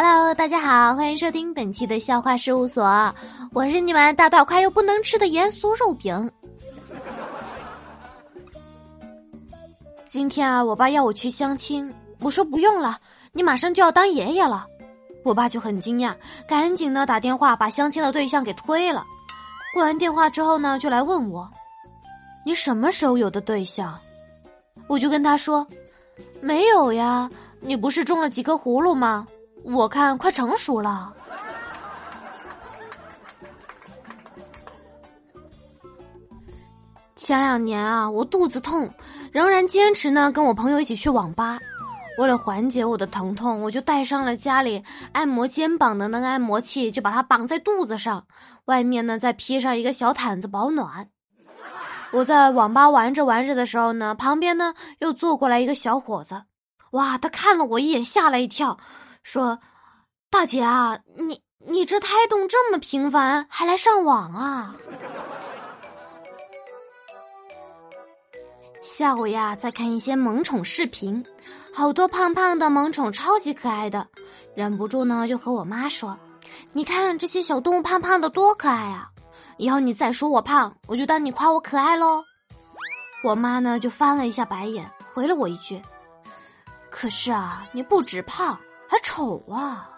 Hello，大家好，欢迎收听本期的笑话事务所，我是你们大到快又不能吃的盐酥肉饼。今天啊，我爸要我去相亲，我说不用了，你马上就要当爷爷了。我爸就很惊讶，赶紧呢打电话把相亲的对象给推了。挂完电话之后呢，就来问我，你什么时候有的对象？我就跟他说，没有呀，你不是种了几颗葫芦吗？我看快成熟了。前两年啊，我肚子痛，仍然坚持呢跟我朋友一起去网吧。为了缓解我的疼痛，我就带上了家里按摩肩膀的那个按摩器，就把它绑在肚子上，外面呢再披上一个小毯子保暖。我在网吧玩着玩着的时候呢，旁边呢又坐过来一个小伙子，哇，他看了我一眼，吓了一跳。说：“大姐啊，你你这胎动这么频繁，还来上网啊？”下午呀，在看一些萌宠视频，好多胖胖的萌宠，超级可爱的，忍不住呢就和我妈说：“你看这些小动物胖胖的多可爱啊！以后你再说我胖，我就当你夸我可爱喽。”我妈呢就翻了一下白眼，回了我一句：“可是啊，你不止胖。”还丑啊！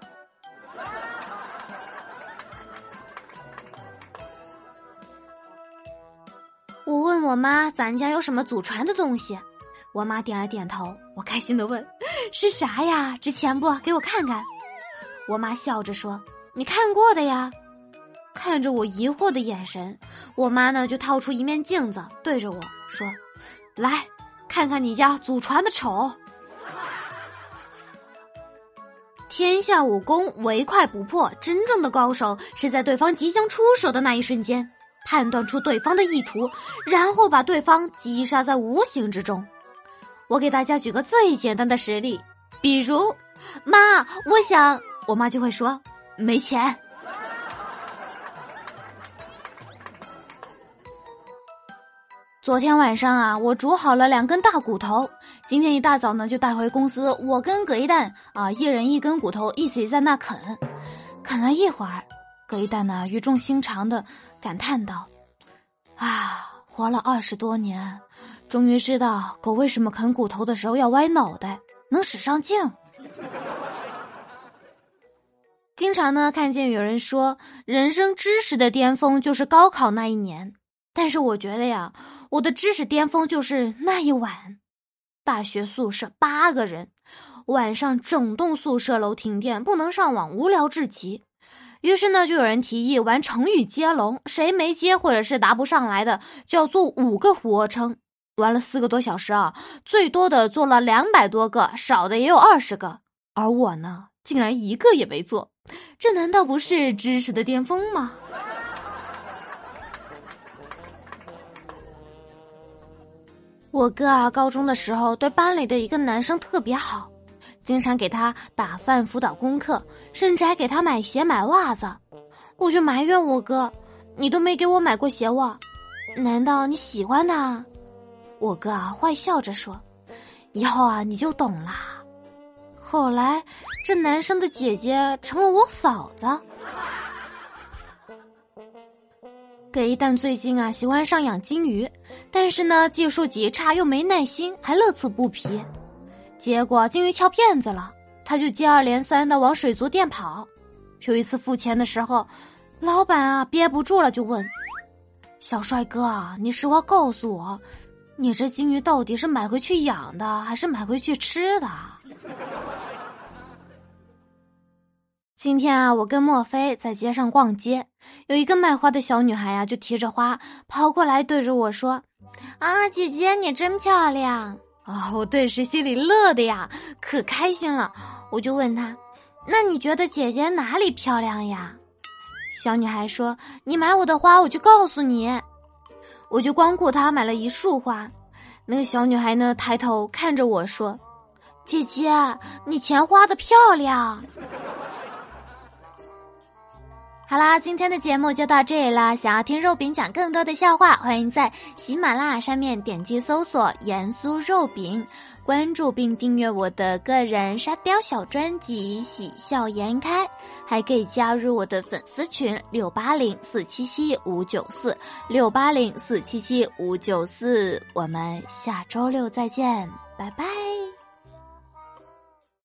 我问我妈：“咱家有什么祖传的东西？”我妈点了点头。我开心的问：“是啥呀？值钱不？给我看看。”我妈笑着说：“你看过的呀。”看着我疑惑的眼神，我妈呢就掏出一面镜子，对着我说：“来看看你家祖传的丑。”天下武功唯快不破，真正的高手是在对方即将出手的那一瞬间，判断出对方的意图，然后把对方击杀在无形之中。我给大家举个最简单的实例，比如，妈，我想，我妈就会说，没钱。昨天晚上啊，我煮好了两根大骨头。今天一大早呢，就带回公司。我跟葛一蛋啊，一人一根骨头，一起在那啃。啃了一会儿，葛一蛋呢语重心长的感叹道：“啊，活了二十多年，终于知道狗为什么啃骨头的时候要歪脑袋，能使上劲。”经常呢，看见有人说，人生知识的巅峰就是高考那一年。但是我觉得呀，我的知识巅峰就是那一晚，大学宿舍八个人，晚上整栋宿舍楼停电，不能上网，无聊至极。于是呢，就有人提议玩成语接龙，谁没接或者是答不上来的，就要做五个俯卧撑。玩了四个多小时啊，最多的做了两百多个，少的也有二十个。而我呢，竟然一个也没做，这难道不是知识的巅峰吗？我哥啊，高中的时候对班里的一个男生特别好，经常给他打饭、辅导功课，甚至还给他买鞋、买袜子。我就埋怨我哥：“你都没给我买过鞋袜，难道你喜欢他？”我哥啊，坏笑着说：“以后啊，你就懂啦。”后来，这男生的姐姐成了我嫂子。给一蛋最近啊喜欢上养金鱼，但是呢技术极差又没耐心，还乐此不疲。结果金鱼翘辫子了，他就接二连三的往水族店跑。有一次付钱的时候，老板啊憋不住了，就问：“小帅哥啊，你实话告诉我，你这金鱼到底是买回去养的，还是买回去吃的？”今天啊，我跟莫非在街上逛街，有一个卖花的小女孩呀，就提着花跑过来，对着我说：“啊，姐姐你真漂亮啊！”我顿时心里乐的呀，可开心了。我就问她：“那你觉得姐姐哪里漂亮呀？”小女孩说：“你买我的花，我就告诉你。”我就光顾她买了一束花。那个小女孩呢，抬头看着我说：“姐姐，你钱花的漂亮。”好啦，今天的节目就到这里啦。想要听肉饼讲更多的笑话，欢迎在喜马拉雅上面点击搜索“盐酥肉饼”，关注并订阅我的个人沙雕小专辑《喜笑颜开》，还可以加入我的粉丝群六八零四七七五九四六八零四七七五九四。我们下周六再见，拜拜。